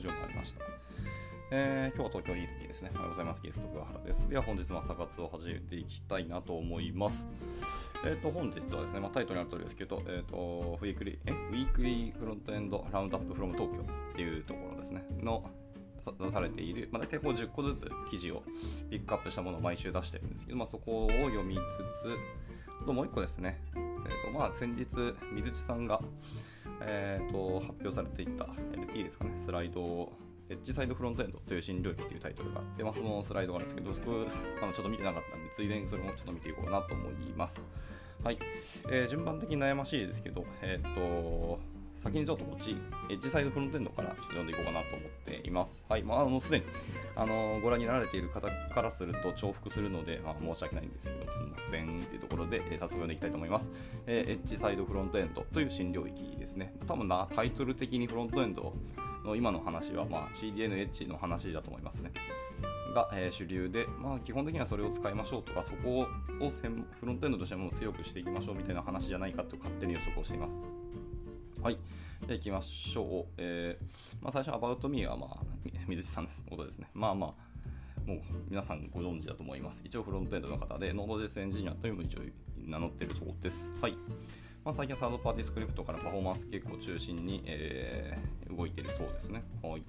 9時を回りました。えー、今日は東京いい時ですね。おはようございます。ゲスト、桑原です。では本日も朝活を始めていきたいなと思います。えっ、ー、と、本日はですね、まあ、タイトルにある通りですけど、えっ、ー、と、ウィークリー、え、ウィークリーフロントエンドラウンドアップフロム東京っていうところですね、の出されている、まあ、大体こう10個ずつ記事をピックアップしたものを毎週出してるんですけど、まあ、そこを読みつつ、あともう1個ですね、えーとまあ、先日、水地さんが、えーと、発表されていた LT ですかね、スライドエッジサイドフロントエンドという新領域というタイトルがあって、まあ、そのスライドがあるんですけど、そこ あのちょっと見てなかったんで、ついでにそれもちょっと見ていこうかなと思います。はい、えー、順番的に悩ましいですけど、え、ー、と、先にちょっとこっち、エッジサイドフロントエンドからちょっと読んでいこうかなと思っています。はい、まあ、もうすでに、あのご覧になられている方からすると重複するので、まあ、申し訳ないんですけど、すみませんというところで、えー、早速読んでいきたいと思います。えー、エッジサイドフロントエンドという新領域ですね。多分な、タイトル的にフロントエンドの今の話は、まあ、CDN エッジの話だと思いますね。が、えー、主流で、まあ、基本的にはそれを使いましょうとか、そこをフロントエンドとしても強くしていきましょうみたいな話じゃないかと勝手に予測をしています。はい。で、いきましょう。えー、まあ、最初、About Me は、まあ、水地さんのことですね。まあまあ、もう皆さんご存知だと思います。一応フロントエンドの方で、ノード JS エンジニアというのも一応名乗ってるそうです。はい。まあ、最近サードパーティースクリプトからパフォーマンス結構中心に、えー、動いてるそうですね。はい。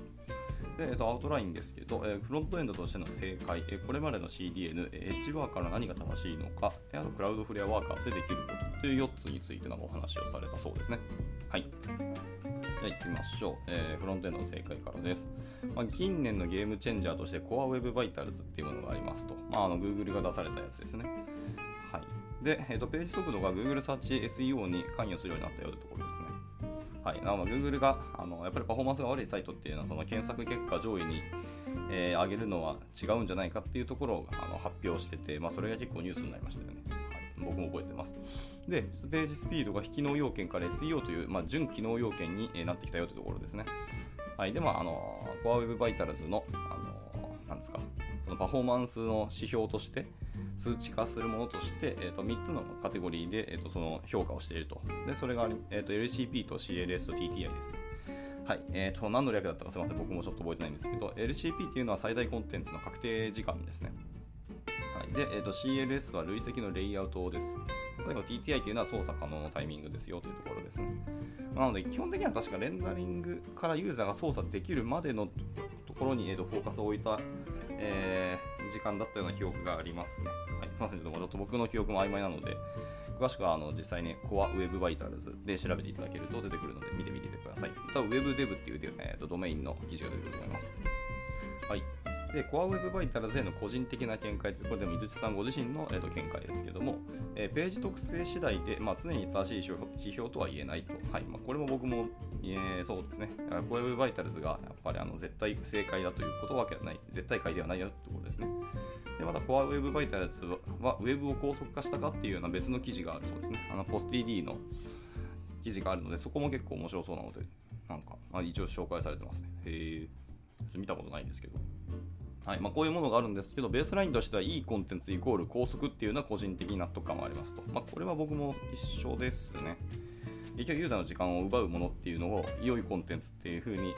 で、えっと、アウトラインですけど、えー、フロントエンドとしての正解、えー、これまでの CDN、エッジワーカーの何が正しいのか、えあとクラウドフレアワーカーでできることという4つについてのお話をされたそうですね。はい。じゃあ行きましょう、えー、フロントエンドの正解からです。まあ、近年のゲームチェンジャーとして Core Web Vitals っていうものがありますと。まあ、あの Google が出されたやつですね。はい。で、えーと、ページ速度が Google サーチ SEO に関与するようになったよというところですね。はい、なので Google があのやっぱりパフォーマンスが悪いサイトっていうのはその検索結果上位に、えー、上げるのは違うんじゃないかっていうところをあの発表してて、まあ、それが結構ニュースになりましたよね。はい、僕も覚えてます。で、ページスピードが非機能要件から SEO という、まあ、準機能要件になってきたよというところですね。はい、で、まあ、あの、Core Web Vitals の、あの、なんですか、のパフォーマンスの指標として、数値化するものとして、えー、と3つのカテゴリーで、えー、とその評価をしていると。で、それが、えー、と LCP と CLS と TTI ですね。はい。え、ー、と、何の略だったかすみません。僕もちょっと覚えてないんですけど、LCP っていうのは最大コンテンツの確定時間ですね。はい。で、えー、と CLS は累積のレイアウトです。最後 TTI というのは操作可能のタイミングですよというところですね。なので、基本的には確かレンダリングからユーザーが操作できるまでのところに、えー、とフォーカスを置いた、えー、時間だったような記憶がありますね。はい、すみません、ちょっと僕の記憶も曖昧なので、詳しくはあの実際に Core Web Vitals で調べていただけると出てくるので見てみてください。また web デブっていう、えー、とドメインの記事が出てくると思います。はい。で、Core Web Vitals への個人的な見解これでも水地さんご自身の、えー、と見解ですけども、えー、ページ特性次第で、まあ、常に正しい指標とは言えないと。はいまあ、これも僕も、えー、そうですね。Core Web Vitals がやっぱりあの絶対正解だということわけはない、絶対解ではないよということですね。でまた Core Web Vitals は Web を高速化したかっていうような別の記事があるそうですね。あの PostDD の記事があるので、そこも結構面白そうなので、なんか、まあ、一応紹介されてますね。へえ、見たことないんですけど。はいまあ、こういうものがあるんですけど、ベースラインとしてはいいコンテンツイコール高速っていうのは個人的納得感もありますと。まあ、これは僕も一緒ですね。結局ユーザーの時間を奪うものっていうのを良いコンテンツっていう風に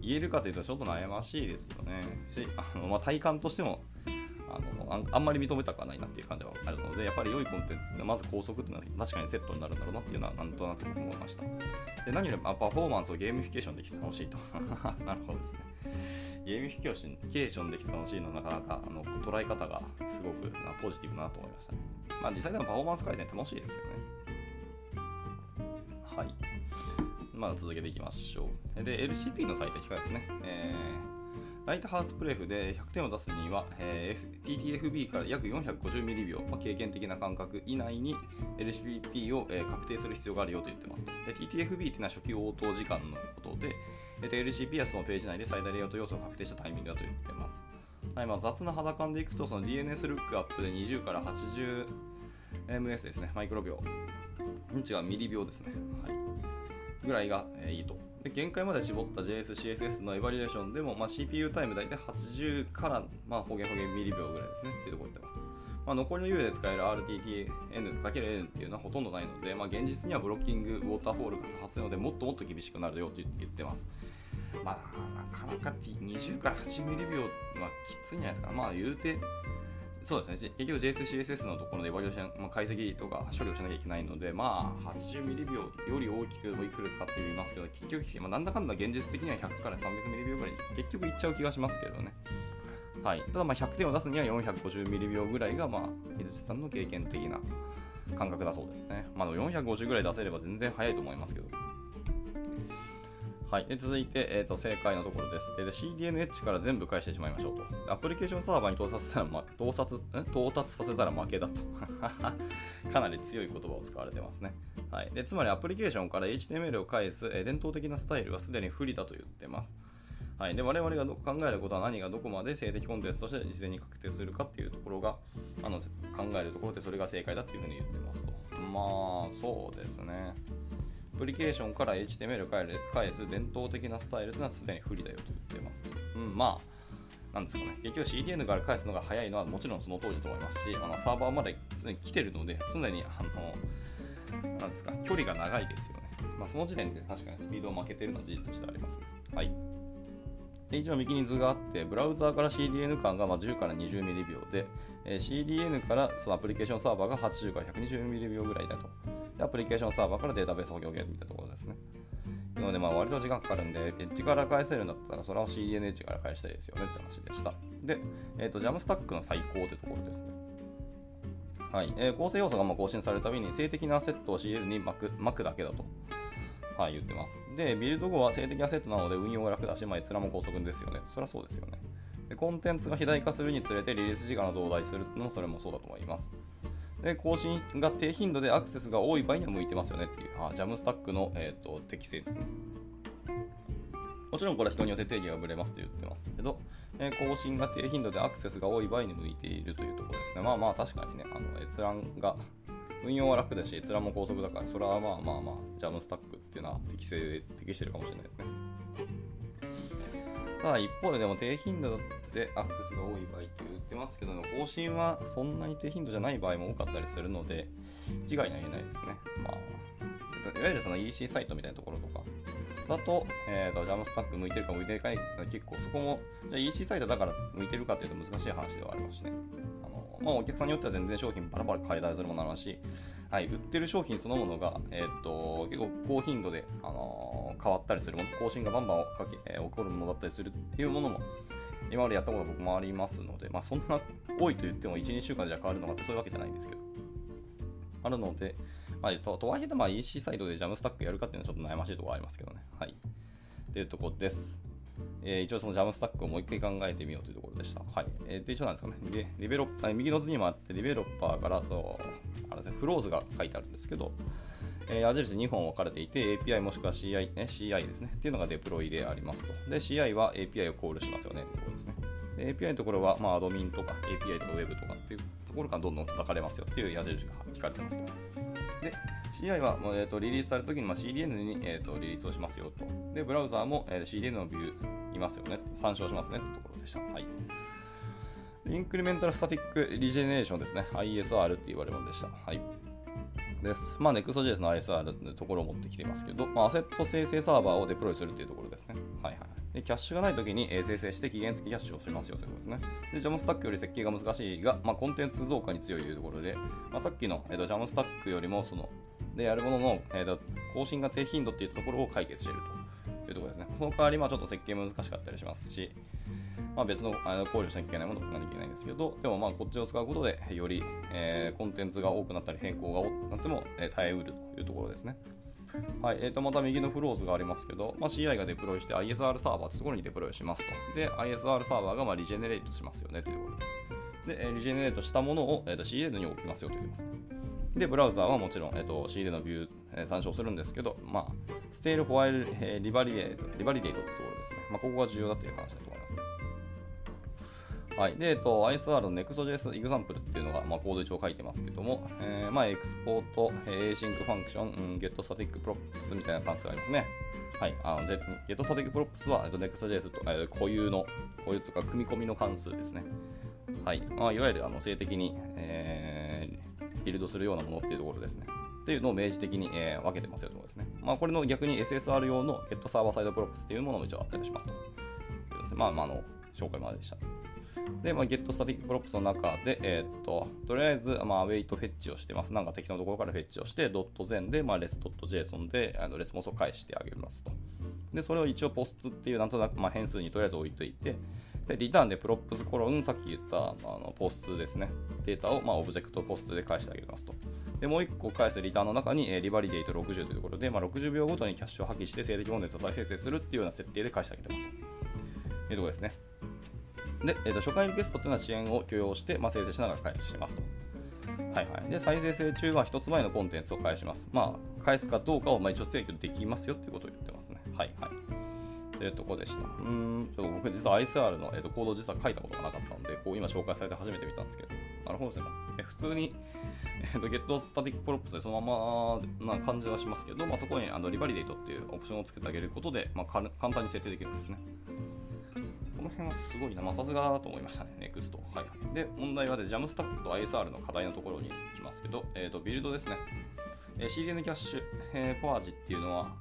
言えるかというとちょっと悩ましいですよね。しあのまあ、体感としてもあのあんまり認めたくはないなっていう感じはあるので、やっぱり良いコンテンツでまず高速っていうのは確かにセットになるんだろうなっていうのはなんとなく思いました。で何よりもパフォーマンスをゲーミフィケーションできてほしいと。なるほどですね。ゲーミフィケーションできて楽しいのはなかなかあの捉え方がすごくポジティブだなと思いました、ね。まあ実際でもパフォーマンス改善楽しいですよね。はい。まあ続けていきましょう。で、LCP の最適化ですね。えー、ライトハウスプレフで100点を出すには、えー、TTFB から約450ミリ秒、まあ、経験的な間隔以内に LCP を、えー、確定する必要があるよと言ってます。で TTFB っていうのは初期応答時間のことで、えー、LCP はそのページ内で最大レイアウト要素を確定したタイミングだと言ってます。はいまあ、雑な肌感でいくと、その DNS ルックアップで20から 80ms ですね、マイクロ秒。違う、ミリ秒ですね。はい、ぐらいが、えー、いいと。で限界まで絞った JS、CSS のエバリエーションでも、まあ、CPU タイム大体80から、まあ、ほげほげミリ秒ぐらいですねっていうところに言ってます。まあ、残りの U で使える RTTN×N っていうのはほとんどないので、まあ、現実にはブロッキング、ウォーターフォールが多発なので、もっともっと厳しくなるよと言ってます。まあ、なかなか20から80ミリ秒はきついんじゃないですか。まあ、言うて、そうですね、結局 JS、CSS のところでエバリューション、まあ、解析とか処理をしなきゃいけないので、まあ、80ミリ秒より大きくいくるかって言いますけど、結局、まあ、なんだかんだ現実的には100から300ミリ秒ぐらい結局いっちゃう気がしますけどね。はい、ただまあ100点を出すには450ミリ秒ぐらいが、まあ、水地さんの経験的な感覚だそうですね。まあ、450ぐらい出せれば全然早いと思いますけど。はい、で続いて、えーと、正解のところです。えー、CDNH から全部返してしまいましょうと。アプリケーションサーバーに到達させたら、ま、到達到達させたら負けだと。かなり強い言葉を使われてますね。はい、でつまりアプリケーションから HTML を返す、えー、伝統的なスタイルはすでに不利だと言ってます。はい、で我々が考えることは何がどこまで性的コンテンツとして事前に確定するかっていうところがあの考えるところでそれが正解だっていうふうに言ってますと。まあそうですねア。プリケーションから HTML を返す伝統的なスタイルというのはすでに不利だよと言ってます。うん、まあ、なんですかね。結局 CDN から返すのが早いのはもちろんその通りだと思いますし、あのサーバーまですでに来てるので、常にあの、なんですか、距離が長いですよね。まあ、その時点で確かにスピードを負けてるのは事実としてあります、ね。はい。で一応右に図があって、ブラウザーから CDN 間がま10から20ミリ秒で、え、CDN からそのアプリケーションサーバーが80から120ミリ秒ぐらいだとで。アプリケーションサーバーからデータベース保護源みたいなところですね。なので、まあ割と時間かかるんで、エッジから返せるんだったら、それは CDNH から返したいですよねって話でした。で、えっ、ー、と、ジャムスタックの最高ってところですね。はい。えー、構成要素がま更新されるたびに、性的なアセットを CL に巻く巻くだけだと。はい、言ってます。で、ビルド後は性的アセットなので運用が楽だし、まあ、閲覧も高速ですよね。そりゃそうですよね。でコンテンツが肥大化するにつれてリリース時間が増大するのもそれもそうだと思います。で更新が低頻度でアクセスが多い場合には向いてますよねっていう、あジャムスタックの、えーと、適性ですね。もちろんこれは人によって定義がぶれますと言ってますけど、えー、更新が低頻度でアクセスが多い場合に向いているというところですね。まあまあ確かにね、あの閲覧が運用は楽だし、閲覧も高速だから、それはまあまあまあ、ジャムスタックっていうのは適正適してるかもしれないですね。ただ一方ででも低頻度でアクセスが多い場合って言ってますけど更新はそんなに低頻度じゃない場合も多かったりするので、一概には言えないですね。まあ、いわゆるその EC サイトみたいなところとかだと、えーと、ジャムスタック向いてるか向いてないか結構そこも、じゃあ EC サイトだから向いてるかっていうと難しい話ではありますしね。あのまあ、お客さんによっては全然商品バラバラ変えたりするものもあるし、はい、売ってる商品そのものが、えー、っと結構高頻度で、あの、変わったりするもの、更新がバンバンかけ、えー、起こるものだったりするっていうものも今までやったこと僕もありますので、まあ、そんな多いと言っても1、2週間じゃ変わるのかってそういうわけじゃないんですけど、あるので、まあ、そうとはいえ、まあ、EC サイトでジャムスタックやるかっていうのはちょっと悩ましいところありますけどね。はい。っていうところです。えー、一応そのジャムスタックをもう一回考えてみようというところでした。はい。えー、で、一応なんですかね。で、リベロッパー、右の図にもあって、リベロッパーから、そう、あれですね、フローズが書いてあるんですけど、えー、矢印2本分かれていて、API もしくは CI、ね、CI ですね。っていうのがデプロイでありますと。で、CI は API をコールしますよねというところですね。API のところは、まあ、アドミンとか API とか Web とかっていうところからどんどん叩かれますよっていう矢印が引かれてますと。で、CI は、えーと、リリースされた時に、まあ、CDN に、えーと、リリースをしますよと。で、ブラウザーも、えー、CDN のビューいますよね。参照しますねってところでした。はい。インクリメンタルスタティックリジェネレーションですね。ISR って言われるものでした。はい。です。まあ、Next.js の ISR のところを持ってきていますけど、まあ、アセット生成サーバーをデプロイするっていうところですね。はいはい。でキャッシュがないときに、え生成して期限付きキャッシュをしますよということですね。で、ジャムスタックより設計が難しいが、まあ、コンテンツ増加に強いというところで、まあ、さっきの、えーと、ジャムスタックよりもその、でやるものの、えーと、更新が低頻度っていったところを解決しているというところですね。その代わり、まあ、ちょっと設計難しかったりしますし、まあ、別のあの考慮しなきゃいけないものを考えなきゃいけないんですけど、でもまあこっちを使うことで、より、えー、コンテンツが多くなったり変更が多くなっても、えー、耐えうるというところですね。はい、えー、とまた右のフロー図がありますけど、まあ、CI がデプロイして ISR サーバーというところにデプロイしますと。で、ISR サーバーがま regenerate しますよねというところです。で、え regenerate したものを、えー、と CDN に置きますよと言います。で、ブラウザーはもちろん、えー、と CDN のビュー、えー、参照するんですけど、まあ、 stale while、え、 revalidate、revalidate ってところですね。まあ、ここが重要だという話だと思いますね。はい。で、えっと、ISR の Next.js example っていうのが、まあ、コード一応書いてますけども、えー、まあ、 export、えー、async function、うん、get static props みたいな関数がありますね。はい。あの get static props は、えっと、Next.js と、えー、固有の、固有とか組み込みの関数ですね。はい。まあ、いわゆる、あの、性的に、えー、ビルドするようなものっていうところですね。っていうのを明示的に、えー分けてますよとことですね。まあ、これの逆に SSR 用の Get サーバーサイドプロプスっていうものも一応あったりしますと。まあ、まあ、あの紹介まででした。で、まあ、Get Static Props の中で、えーっと、とりあえず、まあ、ウェイトフェッチをしてます。なんか適当なところからフェッチをして、ドット .zen で、まあ、res.json で、あのレスポンスを返してあげますと。で、それを一応 post っていうなんとなく、まあ、変数にとりあえず置いといて、で、リターンで props コロン、さっき言ったあの post ですね。データを、まあ、オブジェクト post で返してあげますと。で、もう1個返すリターンの中に、えー revalidate 60というところで、まあ、60秒ごとにキャッシュを破棄して静的コンテンツを再生成するっていうような設定で返してあげてますと。いうところですね。で、えーと初回リクエストというのは遅延を許容して、まあ、生成しながら返しますと。はいはい。で、再生成中は1つ前のコンテンツを返します。まあ、返すかどうかをまあ一応制御できますよっていうことを言ってますね。はいはい。というとこでした。うん、ちょっと僕実は ISR の、えー、とコードを実は書いたことがなかったので、こう今紹介されて初めて見たんですけど、なるほどですね。え普通に、えー、と Get Static Props でそのままな感じはしますけど、まあ、そこにあの Revalidate っていうオプションをつけてあげることで、まあ、簡単に設定できるんですね。この辺はすごいな、まあ、さすがだと思いましたね、NEXT。はい、で、問題はで、JAMSTACK と ISR の課題のところに行きますけど、えー、とビルドですね。えー CDN キャッシュ、えー、パワージっていうのは、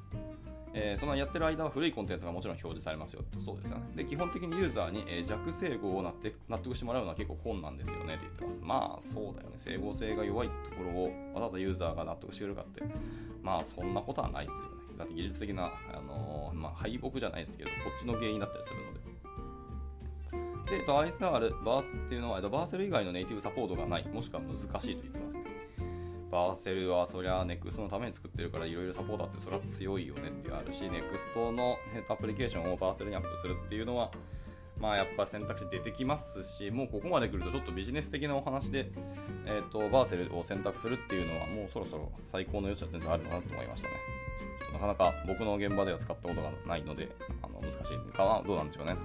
えーそのやってる間は古いコンテンツがもちろん表示されますよと。そうですよね。で、基本的にユーザーに、えー弱整合を納得納得してもらうのは結構困難ですよねって言ってます。まあ、そうだよね。整合性が弱いところをわざわざユーザーが納得してくれるかって、まあ、そんなことはないですよね。だって技術的な、あのーまあ、敗北じゃないですけど、こっちの原因だったりするので。で、えっと ISR、バースっていうのは、えっとバーセル以外のネイティブサポートがない、もしくは難しいと言ってますね。バーセルはそりゃ NEXT のために作ってるからいろいろサポートあってそれは強いよねってあるし NEXT のアプリケーションをバーセルにアップするっていうのはまあやっぱ選択肢出てきますしもうここまで来るとちょっとビジネス的なお話で、えっとバーセルを選択するっていうのはもうそろそろ最高の余地は全然あるかなと思いましたね。なかなか僕の現場では使ったことがないのであの難しいかはどうなんでしょうね。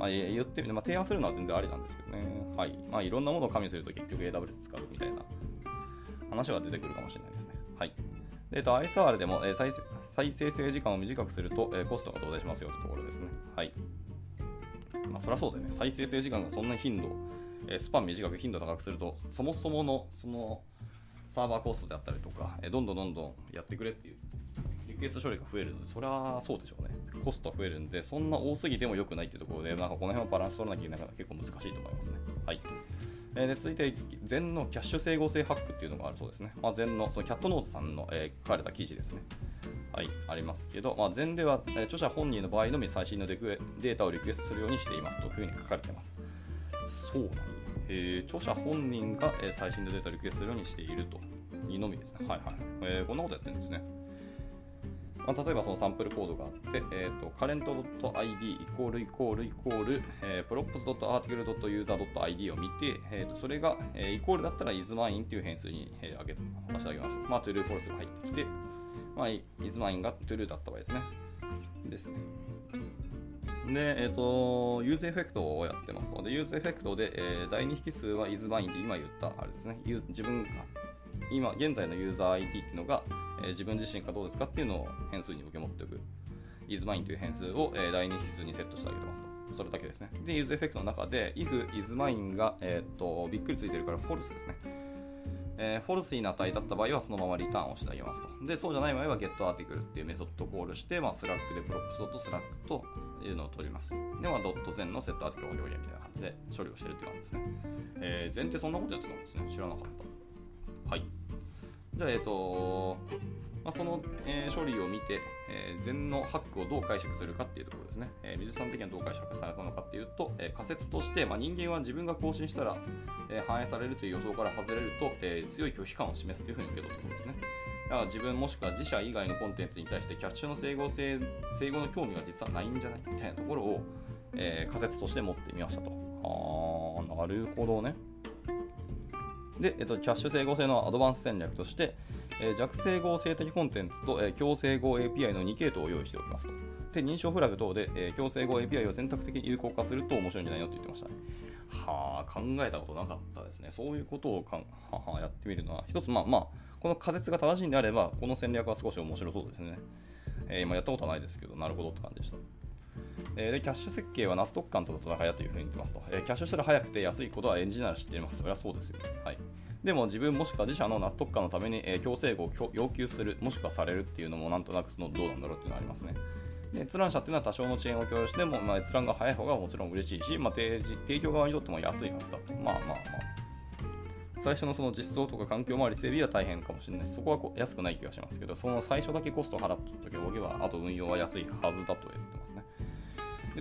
まあ、言ってみて、まあ、提案するのは全然ありなんですけどね。はい。まあ、いろんなものを加味すると結局 AWS 使うみたいな話は出てくるかもしれないですね。はい。で、えっと、ISR でも、え再生生成時間を短くすると、えコストが増大しますよというところですね。はい。まあ、そりゃそうだよね。再生成時間がそんな頻度、えスパン短く頻度高くすると、そもそもの、その、サーバーコストであったりとか、えどんどんどんどんやってくれっていう、クエスト処理が増えるので、そりゃそうでしょうね。コストは増えるんで、そんな多すぎても良くないっていうところで、なんかこの辺はバランス取らなきゃいけないから結構難しいと思いますね。はい。えーで続いて、禅のキャッシュ整合性ハックっていうのがあるそうですね。まあ、禅の、そのキャットノーズさんの、えー書かれた記事ですね。はい、ありますけど、まあ、禅では、えー著者本人の場合のみ最新のデクデータをリクエストするようにしていますというふうに書かれています。そうなんだ。えー著者本人が、えー最新のデータをリクエストするようにしているというのみですね。はいはい。えーこんなことやってるんですね。まあ、例えばそのサンプルコードがあって、えー、と current.id イコールイコールイコール、えー、props.article.user.id を見て、えー、とそれが、えーイコールだったら isMine っていう変数に、えー、あげ渡してあげます。まあ、to do false が入ってきて、まあ、isMine が to do だった場合ですね。ですね。で、えっ、と、 useEffect をやってますので、 useEffect で、えー第2引数は isMine で今言ったあれですね。自分が今現在のユーザー ID っていうのが、え自分自身かどうですかっていうのを変数に受け持っておく isMine という変数を、えー第2引数にセットしてあげてますと。それだけですね。で、 useEffect の中で if isMine が、えー、とびっくりついてるから false ですね。えー、 false に値だった場合はそのままリターンをしてあげますと。で、そうじゃない場合は getArticle っていうメソッドをコールして、まあ、 slug で props.slug というのを取ります。で、まあ、ドット then の setArticle を両みたいな感じで処理をしてるって感じですね。えー、前提そんなことやってたんですね。知らなかった。はい。じゃあ、えっ、とまあ、その、えー処理を見て、えー、前のハックをどう解釈するかっていうところですね。えー、水さん的にはどう解釈されたのかっていうと、えー仮説として、まあ、人間は自分が更新したら、えー反映されるという予想から外れると、えー強い拒否感を示すというふうに受け取ったことですね。だから自分もしくは自社以外のコンテンツに対してキャッシュの整合性、整合の興味が実はないんじゃないみたいなところを、えー仮説として持ってみましたと。あー、なるほどね。で、えっと、キャッシュ整合性のアドバンス戦略として、えー弱整合性的コンテンツと、えー強整合 API の2系統を用意しておきますと。で、認証フラグ等で、えー強整合 API を選択的に有効化すると面白いんじゃないのって言ってましたね。はあ、考えたことなかったですね。そういうことをかんははやってみるのは、一つ、まあまあ、この仮説が正しいんであれば、この戦略は少し面白そうですね。えーま、やったことはないですけど、なるほどって感じでした。えーでキャッシュ設計は納得感との戦いだというふうに言ってますと、えーキャッシュしたら早くて安いことはエンジニアなら知っています。それはそうですよ。はい。でも自分もしくは自社の納得感のために、えー、強制を要求する、もしくはされるっていうのもなんとなくそのどうなんだろうっていうのはありますね。で閲覧者っていうのは多少の遅延を共有しても、まあ、閲覧が早い方がもちろん嬉しいし、まあ、提示提供側にとっても安いはずだと。まあまあまあ。最初のその実装とか環境周り整備は大変かもしれないし、そこはこ安くない気がしますけど、その最初だけコストを払っておけば、あと運用は安いはずだと言ってますね。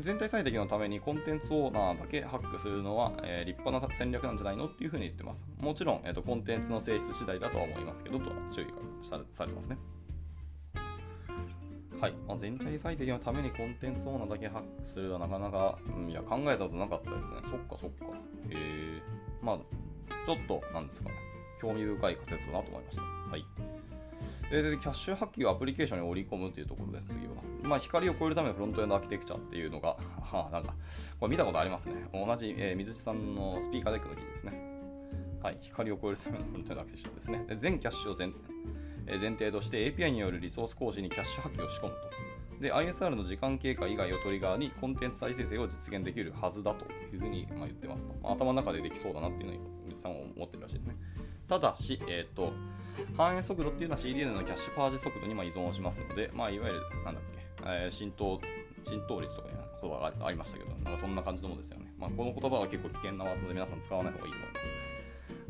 全体最適のためにコンテンツオーナーだけハックするのは、えー、立派な戦略なんじゃないのっていうふうに言ってます。もちろん、えーと、コンテンツの性質次第だとは思いますけど、とは注意がされてますね。はい、まあ、全体最適のためにコンテンツオーナーだけハックするはなかなか、うん、いや考えたことなかったですね。そっかそっか。えー、まあ、ちょっと、なんですかね、興味深い仮説だなと思いました。はい。で、キャッシュハッキーをアプリケーションに織り込むというところです、次は。まあ、光を超えるためのフロントエンドアーキテクチャっていうのが、はあ、なんか、これ見たことありますね。同じ、えー、水地さんのスピーカーデックの記事ですね。はい、光を超えるためのフロントエンドアーキテクチャですね。で全キャッシュを前,、えー、前提として API によるリソース更新にキャッシュハッキーを仕込むと。で、ISR の時間経過以外をトリガーにコンテンツ再生成を実現できるはずだというふうにま言ってますと。まあ、頭の中でできそうだなっていうのに、水地さんは思ってるらしいですね。ただし、えっ、ー、と、反映速度っていうのは CDN のキャッシュパージ速度にま依存をしますので、まあ、いわゆる、なんだっけ、えー、浸透、浸透率とかいう言葉がありましたけど、なんかそんな感じのものですよね。まあ、この言葉は結構危険なワードで皆さん使わない方がいいと思います。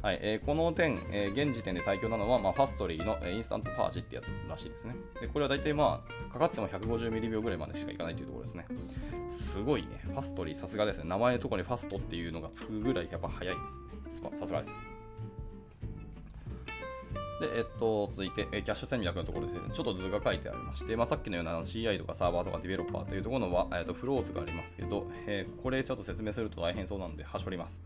はいえー、この点、えー、現時点で最強なのは、まあ、ファストリーの、えー、インスタントパージってやつらしいですね。でこれは大体、まあ、かかっても150ミリ秒ぐらいまでしかいかないというところですね。すごいね。ファストリー、さすがですね。名前のところにファストっていうのがつくぐらいやっぱ早いですね。さすがです。で、えっと、続いて、キャッシュ戦略のところですね、ちょっと図が書いてありまして、まあ、さっきのような CI とかサーバーとかディベロッパーというところの、えっと、フローズがありますけど、えー、これちょっと説明すると大変そうなので、はしょります。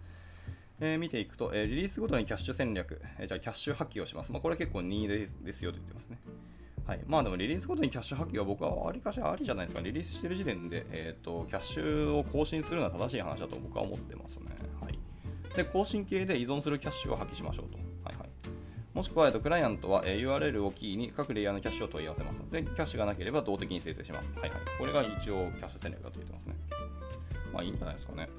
えー、見ていくと、えー、リリースごとにキャッシュ戦略、え、じゃあキャッシュ破棄をします。まあ、これ結構任意ですよと言ってますね。はい、まあでもリリースごとにキャッシュ破棄は僕はわりかしありじゃないですか。リリースしてる時点で、えーと、キャッシュを更新するのは正しい話だと僕は思ってますね。はい、で、更新系で依存するキャッシュを破棄しましょうと。もしくは、えーと、クライアントは、え、URL をキーに各レイヤーのキャッシュを問い合わせます。で、キャッシュがなければ動的に生成します。はいはい、これが一応キャッシュ戦略だと言ってますね。まあいいんじゃないですかね。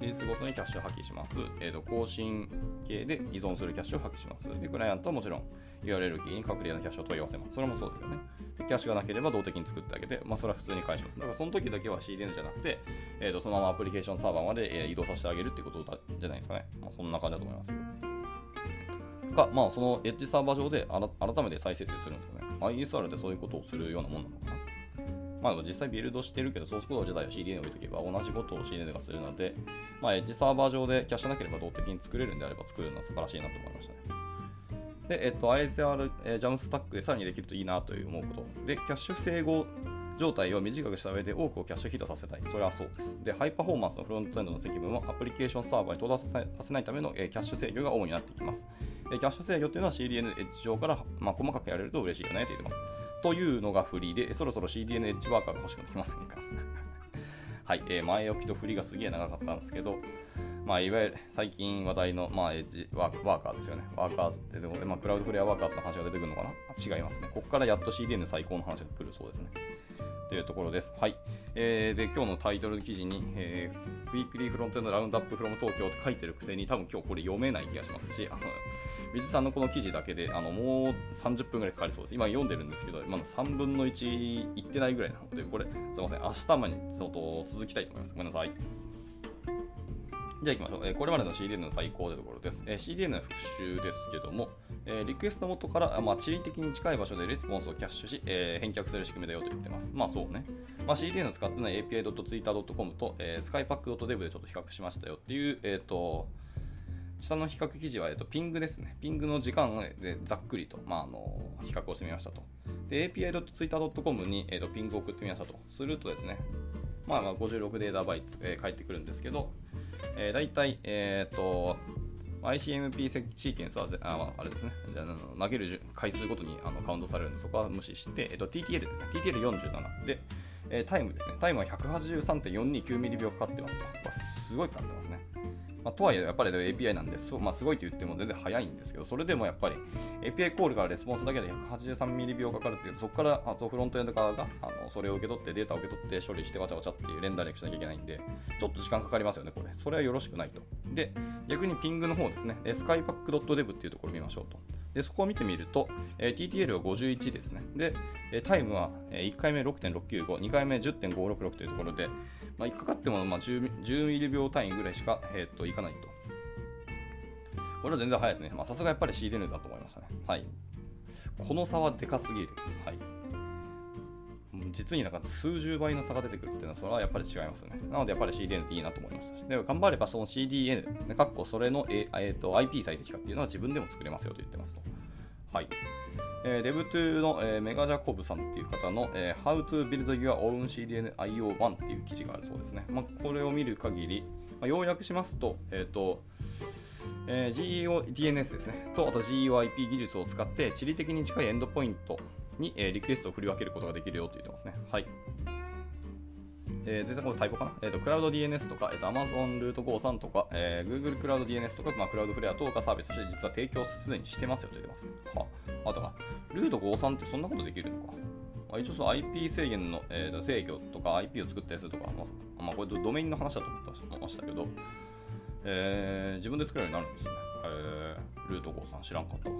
リリースごとにキャッシュを破棄します。えーと、更新系で依存するキャッシュを破棄します。で、クライアントはもちろん URL キーに各例のキャッシュを問い合わせます。それもそうですよね。キャッシュがなければ動的に作ってあげて、まあそれは普通に返します。だからその時だけは CDN じゃなくて、えーと、そのままアプリケーションサーバーまで、え移動させてあげるっていうことじゃないですかね。まあそんな感じだと思います。か、まあそのエッジサーバー上で改めて再生成するんですよね。ISR でそういうことをするようなもんなのかな。まあ、実際ビルドしてるけど、ソースコード自体を CDN に置いとけば同じことを CDN がするので、まあ、エッジサーバー上でキャッシュなければ動的に作れるんであれば作るのは素晴らしいなと思いましたね。で、えっと、ISR、えー、ジャムスタックでさらにできるといいなという思うこと。で、キャッシュ整合状態を短くした上で多くをキャッシュヒットさせたい。それはそうです。で、ハイパフォーマンスのフロントエンドの積分をアプリケーションサーバーに到達させないための、え、キャッシュ制御が主になっていきます。え、キャッシュ制御というのは CDN エッジ上から、まあ、細かくやれると嬉しいよねと言ってます。というのがフリーで、そろそろ CDN エッジワーカーが欲しくなってきませんかはい、えー、前置きと振りがすげえ長かったんですけど、まあ、いわゆる最近話題の、まあ、エッジワーワーカーですよね。ワーカーズってところで、まあ、クラウドフレアワーカーズの話が出てくるのかな？違いますね。ここからやっと CDN 最高の話が来るそうですね。というところです。はい。えー、で、今日のタイトル記事に、えー、ウィークリーフロントエンドラウンドアップフロム東京って書いてるくせに、多分今日これ読めない気がしますし、あの、水さんのこの記事だけで、あの、もう30分ぐらいかかりそうです。今読んでるんですけど、今の3分の1いってないぐらいなので、これ、すいません。明日までに相当続きたいと思います。ごめんなさい。じゃあ行きましょう。え、これまでの CDN の最高というところです。え、CDN の復習ですけども、え、リクエスト元から、まあ、地理的に近い場所でレスポンスをキャッシュし、え、返却する仕組みだよと言ってます。まあそうね。まあ、CDN を使ってない API.twitter.com と、えー、skypack.dev でちょっと比較しましたよっていう、えっ、と、下の比較記事は、えっと、ピングですね。ピングの時間でざっくりと、まあ、あの比較をしてみましたと。api.twitter.com に、えっと、ピングを送ってみましたと。するとですね、まあ、56データバイト、えー、返ってくるんですけど、えー、大体、えっ、ー、と、ICMP シーケンスはああれですね。投げる回数ごとにあのカウントされるのでそこは無視して、えっと、TTL ですね。TTL47 で、えー、タイムですね。タイムは183.429ミリ秒かかってますと。すごいかかってますね。まあ、とはいえ、やっぱり API なんで、そまあ、すごいと言っても全然早いんですけど、それでもやっぱり API コールからレスポンスだけで183ミリ秒かかるっていう、そこからあとフロントエンド側があのそれを受け取って、データを受け取って処理してわちゃわちゃっていう連打略しなきゃいけないんで、ちょっと時間かかりますよね、これ。それはよろしくないと。で、逆にピングの方ですね、skypack.dev っていうところを見ましょうと。でそこを見てみると、えー、TTL は51ですね。で、タイムは1回目6.695、2回目10.566というところで、まあ、かかってもまあ 10, 10ミリ秒単位ぐらいしか、えー、といかないと。これは全然早いですね。さすがやっぱり CDN だと思いましたね。はい。この差はでかすぎる。はい。実になんか数十倍の差が出てくるっていうのは、それはやっぱり違いますね。なのでやっぱり CDN っていいなと思いましたし。で頑張ればその CDN、ね、かっこそれの、えー、と IP 最適化っていうのは自分でも作れますよと言ってますと。はい。えー、デブトゥの、えー、メガジャコブさんっていう方の、えー、How to Build Your Own CDN IO1 っていう記事があるそうですね。まあ、これを見る限り、まあ、要約しますと、えっ、ー、と、えー、GEODNS ですね。と、あと GEOIP 技術を使って、地理的に近いエンドポイントに、えー、リクエストを振り分けることができるよと言ってますね。はい。えー、で、これタイプかな？え、ー、と、クラウド DNS とか、え、ー、と、Amazon ルート53とか、えー、Google クラウド DNS とか、まあ、クラウドフレア等がサービスとして実は提供すでにしてますよと言ってますね。はあとか、ルート53ってそんなことできるのか？まあ、一応その IP 制限の、えー、制御とか IP を作ったりするとか、まあ、まあ、これドメインの話だと思ってましたけど、えー、自分で作るようになるんですよね。えー、ルート53知らんかったわ。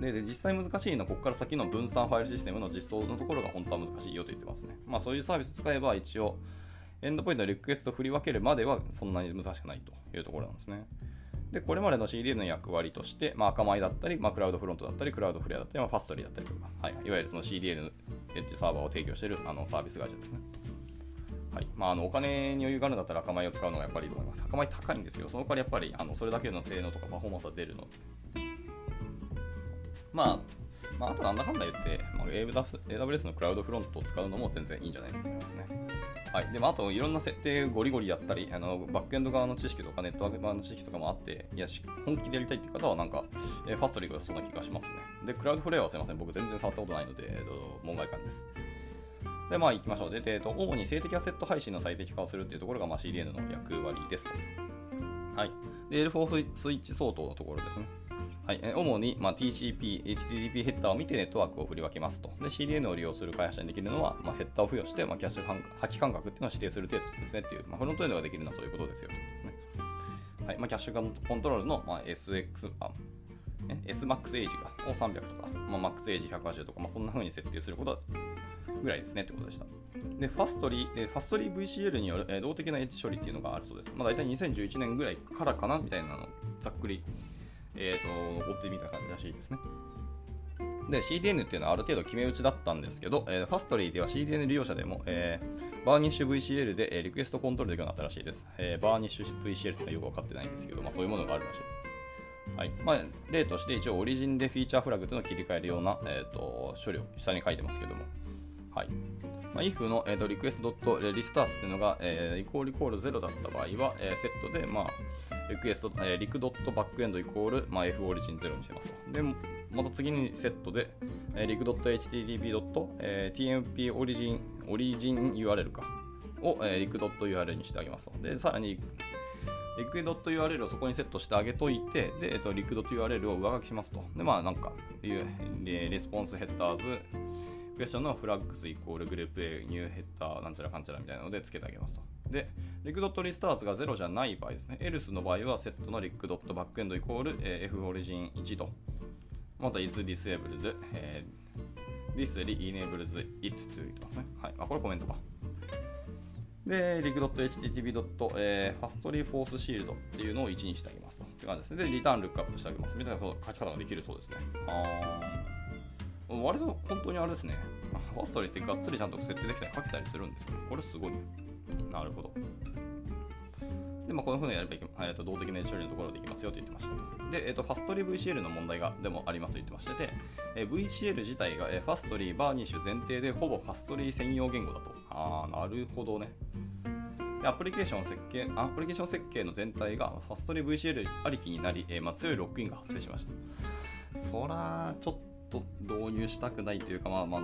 で実際難しいのはここから先の分散ファイルシステムの実装のところが本当は難しいよと言ってますね。まあそういうサービス使えば一応エンドポイントのリクエストを振り分けるまではそんなに難しくないというところなんですね。で、これまでの CDN の役割として、まあ、赤米だったり、まあ、クラウドフロントだったり、クラウドフレアだったり、まあ、ファストリーだったりとか、はい、いわゆるその CDN エッジサーバーを提供しているあのサービス会社ですね。はいまあ、あのお金に余裕があるんだったら赤米を使うのがやっぱりいいと思います。赤米高いんですけど、その代わりやっぱりあのそれだけの性能とかパフォーマンスが出るので。まあ、まあ、あとなんだかんだ言って、まあ、AWS のクラウドフロントを使うのも全然いいんじゃないかと思いますね。はい。でも、あと、いろんな設定ゴリゴリやったり、あのバックエンド側の知識とか、ネットワーク側の知識とかもあって、いや、本気でやりたいっていう方は、なんか、えー、ファストリーが良そうな気がしますね。で、クラウドフレアはすいません、僕全然触ったことないので、えーと、門外観です。で、まあ、行きましょう。で、えーと、主に静的アセット配信の最適化をするっていうところが、まあ、CDN の役割ですと。はい。で、L4 スイッチ相当のところですね。はい、主に、まあ、TCP、HTTP ヘッダーを見てネットワークを振り分けますと。で、CDN を利用する開発者にできるのは、まあ、ヘッダーを付与して、まあ、キャッシュ破棄間隔っていうのを指定する程度ですねっていう、まあ、フロントエンドができるのはそういうことですよですね。はいまあ、キャッシュコントロールの、まあ、SX、あ、SMAX エイジがを300とか、まあ、MAX エイジ180とか、まあ、そんな風に設定することぐらいですねってことでした。で、 Fastly、Fastly VCL による、動的なエッジ処理っていうのがあるそうです。まあ、大体2011年ぐらいからかなみたいなの、ざっくりえーと、追ってみた感じらしいですね。で、CDN っていうのはある程度決め打ちだったんですけど、えー、 Fastly では CDN 利用者でも、えー、 Varnish VCL で、えー、 request control できるようになったらしいです。えー、バーニッシュ VCL ってのはよく分かってないんですけど、まあ、そういうものがあるらしいです。はいまあ、例として一応 origin で feature flag というのを切り替えるような、えーと、処理を下に書いてますけども、はいまあ、if の、えーと、リクエスト .restarts っていうのが、えー、イコールイコール0だった場合は、えー、セットで、まあ、リクエスト、えー、リクドットバックエンドイコール、まあ、F オリジン0にしてますと。で、また次にセットで、えー、リクドット HTTP ドット、えー、TMP オリジン、オリジン URL かを、えー、リクドット URL にしてあげますと。で、さらに、リクドット URL をそこにセットしてあげといて、で、えっと、リクドット URL を上書きしますと。で、まあ、なんか、レスポンスヘッダーズ、クエスチョンのフラッグスイコールグループ A、ニューヘッダー、なんちゃらかんちゃらみたいなので付けてあげますと。で、リクドットリスターツが0じゃない場合ですね。エルスの場合はセットのリクドットバックエンドイコール、F オリジン1と。また is disabled、えー、this enables it と言ってますね。はい。あ、これコメントか。で、リクドット HTTP ドット、えー、ファストリーフォースシールドっていうのを1にしてあげますと。って感じですね。で、リターンルックアップしてあげます。みたいな書き方ができるそうですね。あ割と本当にあれですね。 Fastly ってがっつりちゃんと設定できたり書けたりするんですよ。これすごいね。なるほど。で、まあ、このふうにやればいけ、えー、と動的な処理のところできますよと言ってました。で、えー、とファストリー VCL の問題がでもありますと言ってましてて、えー、VCL 自体が、えー、 Fastly、Varnish 前提でほぼ Fastly 専用言語だと。ああ、なるほどね。アプリケーション設計、アプリケーション設計の全体がファストリー VCL ありきになり、えーまあ、強い lock-in が発生しました。そら、ちょっと導入したくないというか、まあまあ、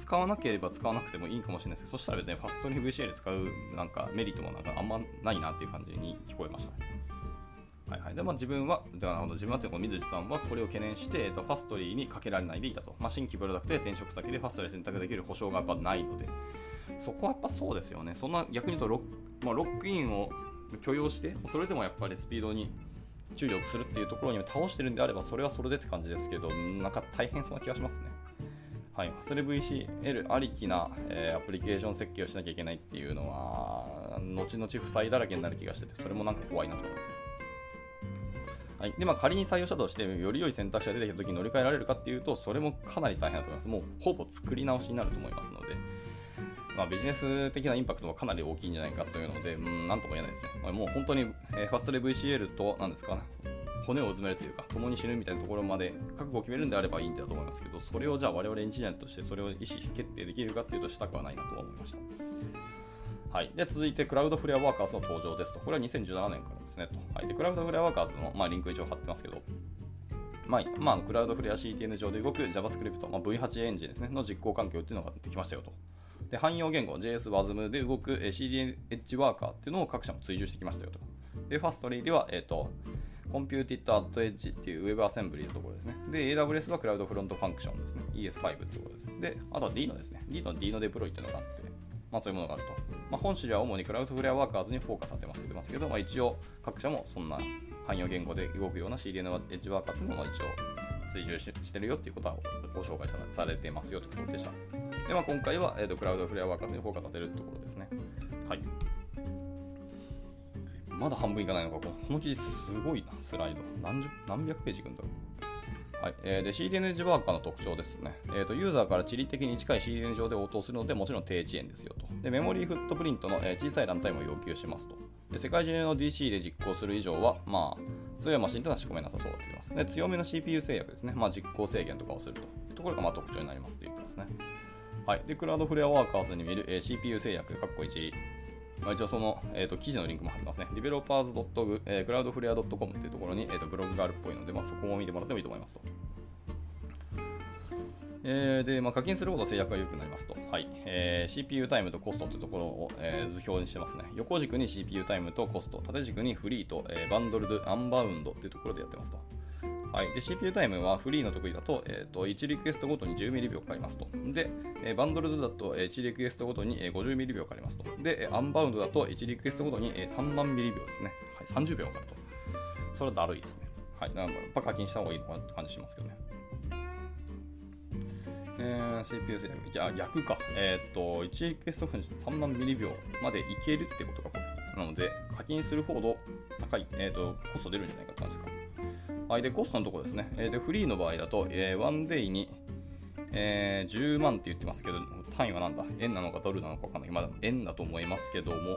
使わなければ使わなくてもいいかもしれないですけど、そしたら別にファストに VCL 使うなんかメリットもなんかあんまないなっていう感じに聞こえました。はいはいでまあ、自分は、では自分はというか水地さんはこれを懸念して、えっと、ファストリーにかけられないでいたと。まあ、新規プロダクトで転職先でファストリー選択できる保証がやっぱないので、そこはやっぱそうですよね。そんな逆に言うとロッ,、まあ、ロックインを許容して、それでもやっぱりスピードに注力するっていうところに倒してるんであれば、それはそれでって感じですけど、なんか大変そうな気がしますね。はい、ファスレ VCL ありきな、えー、アプリケーション設計をしなきゃいけないっていうのは、後々負債だらけになる気がしてて、それもなんか怖いなと思いますね。はいでまあ、仮に採用したとして、より良い選択肢が出てきたときに乗り換えられるかっていうと、それもかなり大変だと思います。もうほぼ作り直しになると思いますので、まあ、ビジネス的なインパクトはかなり大きいんじゃないかというので、うん、なんとも言えないですね。まあ、もう本当に、えー、ファストレ VCL と、なんですか、骨をうずめるというか、共に死ぬみたいなところまで覚悟を決めるんであればいいんだと思いますけど、それをじゃあ我々エンジニアとしてそれを意思決定できるかっていうとしたくはないなと思いました。はい、で続いて、クラウドフレアワーカーズの登場ですと。これは2017年からですねと。はい、でクラウドフレアワーカーズの、まあ、リンク一応貼ってますけど、まあ、まあ、クラウドフレア CTN 上で動く JavaScript、まあ、V8 エンジンですね、の実行環境っていうのができましたよと。で汎用言語 JS、WASM で動く CDN エッジワーカーっていうのを各社も追従してきましたよと。で、 Fastly では、えっ、ー、と、コンピューティッドアットエッジっていう Web アセンブリのところですね。で、AWS は CloudFront Function ですね。ES5 ってところです。で、あとは Deno ですね。D の D のデプロイっていうのがあって、まあそういうものがあると。まあ、本誌では主に Cloudflare Workers にフォーカスされてますけど、まあ、一応各社もそんな汎用言語で動くような CDN エッジワーカーっていうのも一応追従してるよっていうことはご紹介されてますよということでした。で、まあ、今回は、えーと、 Cloudflare Workers にフォーカスさせるところですね。はい。まだ半分いかないのか、この記事すごいな、スライド。何十何百ページいくんだろう。はいえー、で CDN ジワーカーの特徴ですね、えーと。ユーザーから地理的に近い CDN 上で応答するので、もちろん低遅延ですよと。でメモリーフットプリントの、えー、小さいランタイムを要求しますと。で世界中の DC で実行する以上は、まあ、強いマシンというのは仕込めなさそうだと言います。で強めの CPU 制約ですね、まあ、実行制限とかをするというところがま特徴になりますということですね。はい、でクラウドフレアワーカーズに見る、えー、CPU 制約、かっこ1、まあ、一応その、えーと、記事のリンクも貼ってますね。developers.cloudflare.com、えー、っていうところに、えーと、ブログがあるっぽいので、まあ、そこを見てもらってもいいと思いますと。えー、で、まあ、課金するほど制約が良くなりますと。はい。えー、CPU タイムとコストというところを、えー、図表にしてますね。横軸に CPU タイムとコスト、縦軸にフリーと、えー、バンドルド、アンバウンドというところでやってますと。はい、で CPU タイムはフリーの得意だと,、えーと、1リクエストごとに10ミリ秒かかりますと。で、えー、バンドルドだと1リクエストごとに50ミリ秒かかりますと。で、アンバウンドだと1リクエストごとに3万ミリ秒ですね。はい、30秒かかると。それはだるいですね。はい、なんかやっぱ課金した方がいいのかなって感じしますけどね。えー、CPU 制。じゃあ逆か。えっ、と、1リクエスト分3万ミリ秒までいけるってことか、これ。なので、課金するほど高い、えっ、と、コスト出るんじゃないかって感じか。はい、で、コストのところですね。えー、で、フリーの場合だと、えー、ワンデイに、えー、10万って言ってますけど、単位はなんだ？円なのかドルなのかわかんない。まだ円だと思いますけども、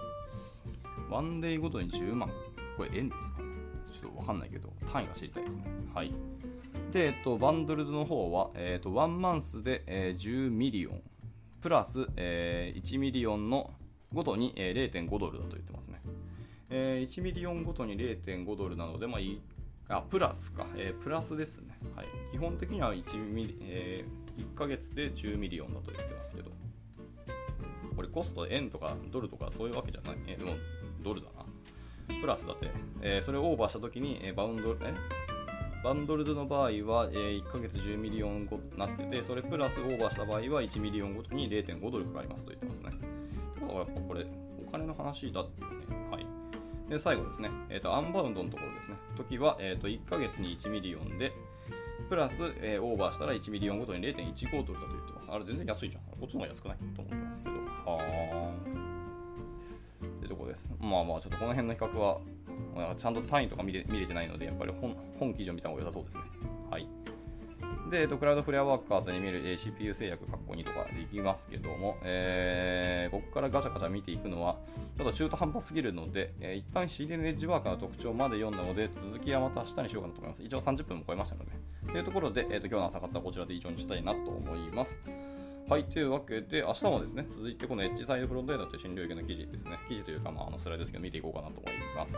one day ごとに10万？これ円ですかね？ちょっとわかんないけど、単位が知りたいですね。はい。で、えっと、 Bundled の方は、えっと、 one month で、えー、10 million、プラス、えー、1 million のごとに、えー、0.5ドルだと言ってますね。えー、1 million ごとに0.5ドルなので、まあ、あ、プラスか、えー、プラスですね。はい。基本的には1ミリ、えー、1ヶ月で10 million だと言ってますけど、これコスト円とかドルとかそういうわけじゃない。えー、でも、ドルだな。プラスだって、えー、それをオーバーしたときに、えー、 bound、え Bundled の場合は、えー、1ヶ月10 million ごとなってて、それプラスオーバーした場合は1 million ごとに0.5ドルかかりますと言ってますね。ということはやっぱこれ、お金の話だっていうね。はい。で、最後ですね、えーと、 Unbound のところですね。時は、えーと、1ヶ月に1 million で、プラス、えー、オーバーしたら1 million ごとに0.15ドルだと言ってます。あれ全然安いじゃん。こっちの方が安くないと思いますけど。はーん。ってとこです。まあまあ、ちょっとこの辺の比較は、ちゃんと単位とか見れ見れてないので、やっぱり本本記事を見た方が良さそうですね。はい。で、えっと、 Cloudflare Workers に見る、えー、CPU 制約、括弧2とかできますけども、えー、ここからガチャガチャ見ていくのは、ちょっと中途半端すぎるので、えー、一旦 CDN エッジワーカーの特徴まで読んだので、続きはまた明日にしようかなと思います。一応30分も超えましたので。というところで、えーと、今日の朝活はこちらで以上にしたいなと思います。はい、というわけで、明日もですね、続いてこのエッジサイドフロントエンドという新領域の記事ですね、記事というか、まあ、あのスライドですけど、見ていこうかなと思います。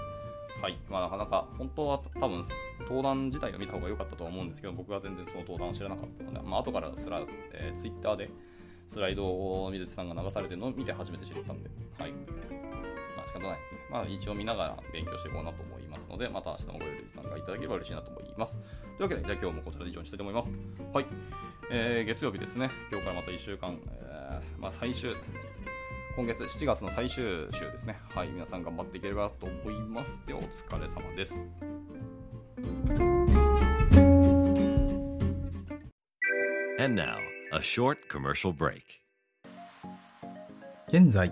はい。まあ、なかなか、本当は多分、登壇自体を見た方が良かったとは思うんですけど、僕は全然その登壇を知らなかったので、まあ、後からすら、えー、ツイッターでスライドを水地さんが流されてるのを見て初めて知ったんで、はい。まあ、仕方ないですね。まあ、一応見ながら勉強していこうなと思いますので、また明日もごゆる参加いただければ嬉しいなと思います。というわけで、じゃあ今日もこちらで以上にしたいと思います。はい。えー、月曜日ですね。今日からまた1週間、えー、まあ、最終、今月7月の最終週ですね。はい、皆さん頑張っていければと思います。では、お疲れ様です。And now, a short commercial break. 現在、